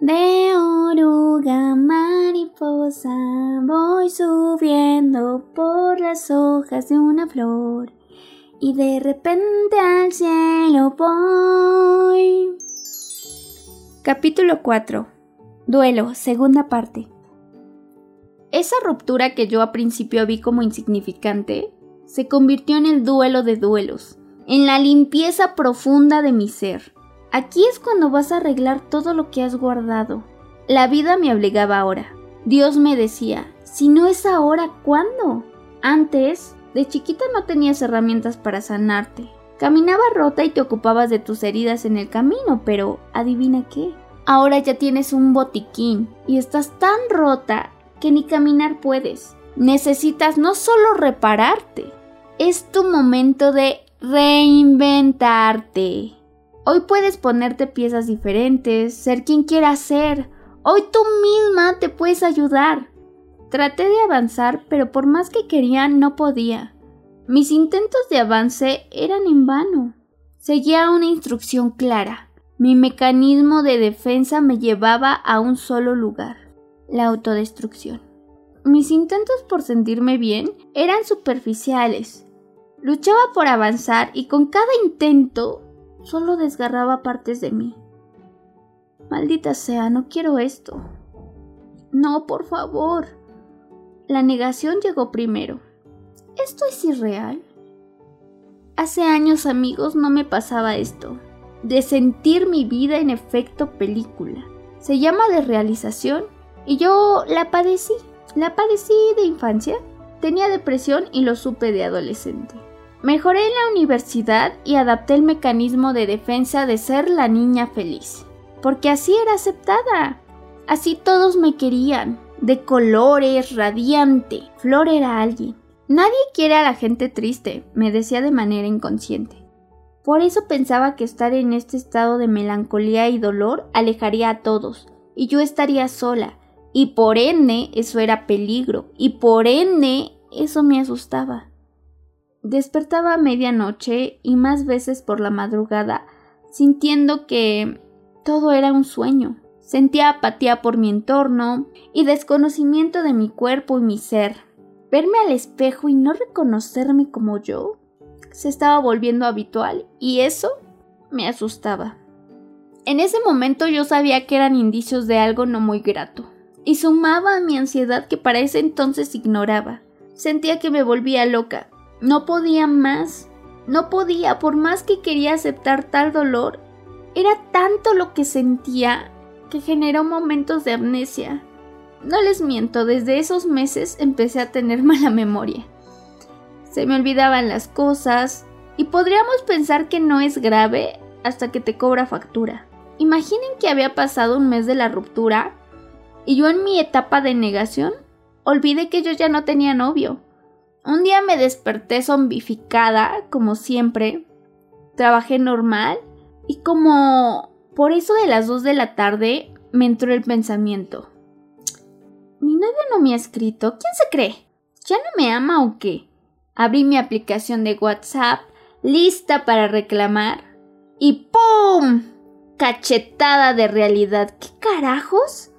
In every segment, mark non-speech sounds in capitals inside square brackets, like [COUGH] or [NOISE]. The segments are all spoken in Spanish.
De oruga mariposa voy subiendo por las hojas de una flor y de repente al cielo voy. Capítulo 4. Duelo, segunda parte. Esa ruptura que yo a principio vi como insignificante se convirtió en el duelo de duelos, en la limpieza profunda de mi ser. Aquí es cuando vas a arreglar todo lo que has guardado. La vida me obligaba ahora. Dios me decía, si no es ahora, ¿cuándo? Antes, de chiquita no tenías herramientas para sanarte. Caminaba rota y te ocupabas de tus heridas en el camino, pero adivina qué. Ahora ya tienes un botiquín y estás tan rota que ni caminar puedes. Necesitas no solo repararte, es tu momento de reinventarte. Hoy puedes ponerte piezas diferentes, ser quien quieras ser. Hoy tú misma te puedes ayudar. Traté de avanzar, pero por más que quería no podía. Mis intentos de avance eran en vano. Seguía una instrucción clara. Mi mecanismo de defensa me llevaba a un solo lugar, la autodestrucción. Mis intentos por sentirme bien eran superficiales. Luchaba por avanzar y con cada intento solo desgarraba partes de mí. Maldita sea, no quiero esto. No, por favor. La negación llegó primero. ¿Esto es irreal? Hace años, amigos, no me pasaba esto. De sentir mi vida en efecto película. Se llama desrealización y yo la padecí. La padecí de infancia. Tenía depresión y lo supe de adolescente. Mejoré en la universidad y adapté el mecanismo de defensa de ser la niña feliz, porque así era aceptada. Así todos me querían, de colores, radiante. Flor era alguien. Nadie quiere a la gente triste, me decía de manera inconsciente. Por eso pensaba que estar en este estado de melancolía y dolor alejaría a todos, y yo estaría sola, y por ende eso era peligro, y por ende eso me asustaba. Despertaba a medianoche y más veces por la madrugada, sintiendo que todo era un sueño. Sentía apatía por mi entorno y desconocimiento de mi cuerpo y mi ser. Verme al espejo y no reconocerme como yo se estaba volviendo habitual y eso me asustaba. En ese momento yo sabía que eran indicios de algo no muy grato y sumaba a mi ansiedad que para ese entonces ignoraba. Sentía que me volvía loca no podía más. No podía, por más que quería aceptar tal dolor, era tanto lo que sentía que generó momentos de amnesia. No les miento, desde esos meses empecé a tener [LAUGHS] mala memoria. Se me olvidaban las cosas y podríamos pensar que no es grave hasta que te cobra factura. Imaginen que había pasado un mes de la ruptura y yo en mi etapa de negación olvidé que yo ya no tenía novio. Un día me desperté zombificada, como siempre. Trabajé normal y como por eso de las 2 de la tarde me entró el pensamiento. Mi novio no me ha escrito. ¿Quién se cree? ¿Ya no me ama o qué? Abrí mi aplicación de WhatsApp, lista para reclamar, y ¡pum! Cachetada de realidad. ¿Qué carajos?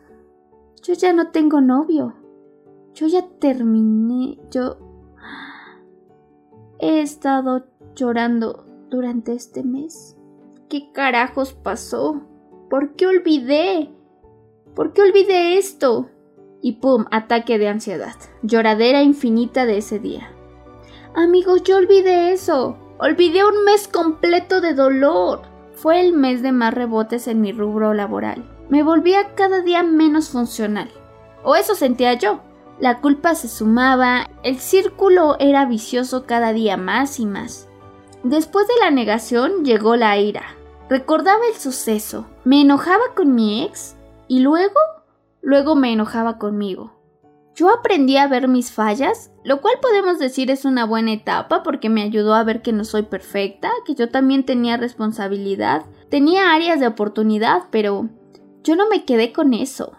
Yo ya no tengo novio. Yo ya terminé. Yo He estado llorando durante este mes. ¿Qué carajos pasó? ¿Por qué olvidé? ¿Por qué olvidé esto? Y pum, ataque de ansiedad. Lloradera infinita de ese día. Amigos, yo olvidé eso. Olvidé un mes completo de dolor. Fue el mes de más rebotes en mi rubro laboral. Me volvía cada día menos funcional. O eso sentía yo. La culpa se sumaba, el círculo era vicioso cada día más y más. Después de la negación llegó la ira. Recordaba el suceso, me enojaba con mi ex y luego, luego me enojaba conmigo. Yo aprendí a ver mis fallas, lo cual podemos decir es una buena etapa porque me ayudó a ver que no soy perfecta, que yo también tenía responsabilidad, tenía áreas de oportunidad, pero yo no me quedé con eso.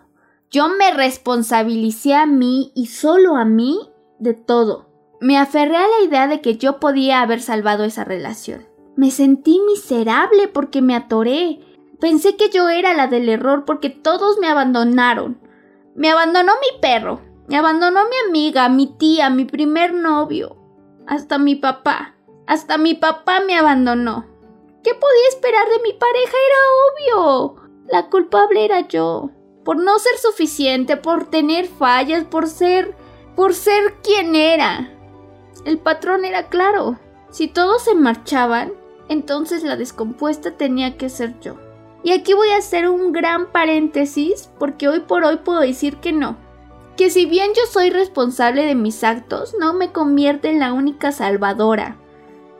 Yo me responsabilicé a mí y solo a mí de todo. Me aferré a la idea de que yo podía haber salvado esa relación. Me sentí miserable porque me atoré. Pensé que yo era la del error porque todos me abandonaron. Me abandonó mi perro, me abandonó mi amiga, mi tía, mi primer novio, hasta mi papá. Hasta mi papá me abandonó. ¿Qué podía esperar de mi pareja? Era obvio. La culpable era yo. Por no ser suficiente, por tener fallas, por ser... por ser quien era. El patrón era claro. Si todos se marchaban, entonces la descompuesta tenía que ser yo. Y aquí voy a hacer un gran paréntesis porque hoy por hoy puedo decir que no. Que si bien yo soy responsable de mis actos, no me convierte en la única salvadora.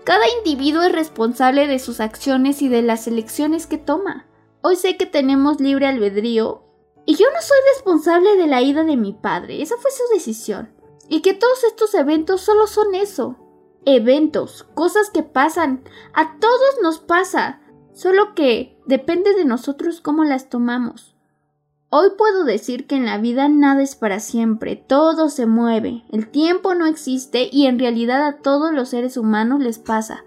Cada individuo es responsable de sus acciones y de las elecciones que toma. Hoy sé que tenemos libre albedrío y yo no soy responsable de la ida de mi padre, esa fue su decisión. Y que todos estos eventos solo son eso. Eventos, cosas que pasan, a todos nos pasa, solo que depende de nosotros cómo las tomamos. Hoy puedo decir que en la vida nada es para siempre, todo se mueve, el tiempo no existe y en realidad a todos los seres humanos les pasa.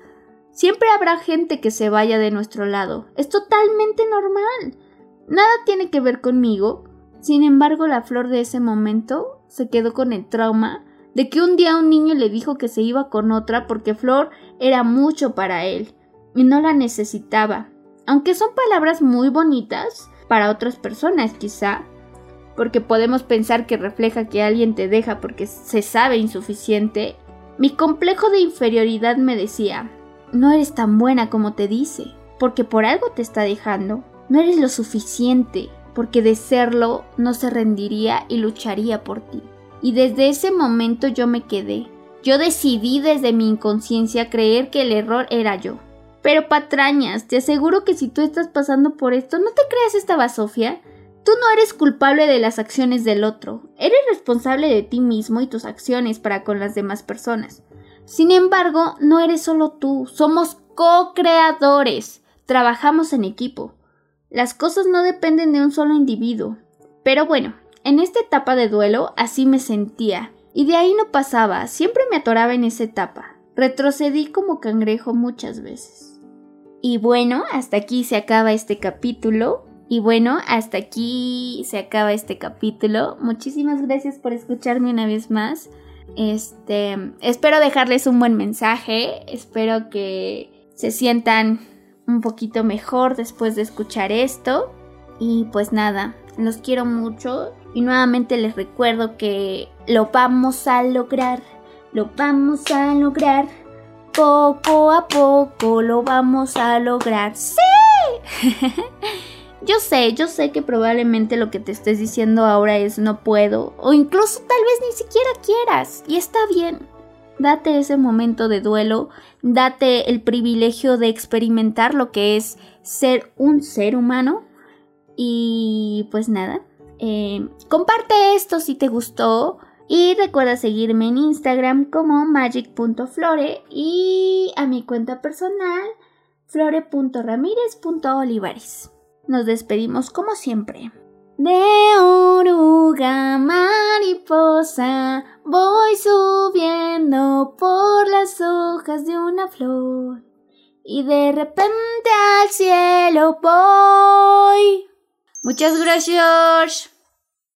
Siempre habrá gente que se vaya de nuestro lado, es totalmente normal. Nada tiene que ver conmigo. Sin embargo, la flor de ese momento se quedó con el trauma de que un día un niño le dijo que se iba con otra porque Flor era mucho para él y no la necesitaba. Aunque son palabras muy bonitas, para otras personas quizá, porque podemos pensar que refleja que alguien te deja porque se sabe insuficiente, mi complejo de inferioridad me decía, no eres tan buena como te dice, porque por algo te está dejando, no eres lo suficiente, porque de serlo no se rendiría y lucharía por ti. Y desde ese momento yo me quedé. Yo decidí desde mi inconsciencia creer que el error era yo. Pero patrañas, te aseguro que si tú estás pasando por esto, no te creas esta basofia. Tú no eres culpable de las acciones del otro, eres responsable de ti mismo y tus acciones para con las demás personas. Sin embargo, no eres solo tú, somos co-creadores, trabajamos en equipo. Las cosas no dependen de un solo individuo. Pero bueno, en esta etapa de duelo así me sentía, y de ahí no pasaba, siempre me atoraba en esa etapa. Retrocedí como cangrejo muchas veces. Y bueno, hasta aquí se acaba este capítulo. Y bueno, hasta aquí se acaba este capítulo. Muchísimas gracias por escucharme una vez más. Este, espero dejarles un buen mensaje. Espero que se sientan un poquito mejor después de escuchar esto. Y pues nada, los quiero mucho. Y nuevamente les recuerdo que lo vamos a lograr. Lo vamos a lograr. Poco a poco lo vamos a lograr. ¡Sí! [LAUGHS] yo sé, yo sé que probablemente lo que te estés diciendo ahora es no puedo. O incluso tal vez ni siquiera quieras. Y está bien. Date ese momento de duelo. Date el privilegio de experimentar lo que es ser un ser humano. Y pues nada. Eh, comparte esto si te gustó. Y recuerda seguirme en Instagram como magic.flore y a mi cuenta personal flore.ramírez.olivares. Nos despedimos como siempre. De oruga mariposa voy por las hojas de una flor y de repente al cielo voy. Muchas gracias.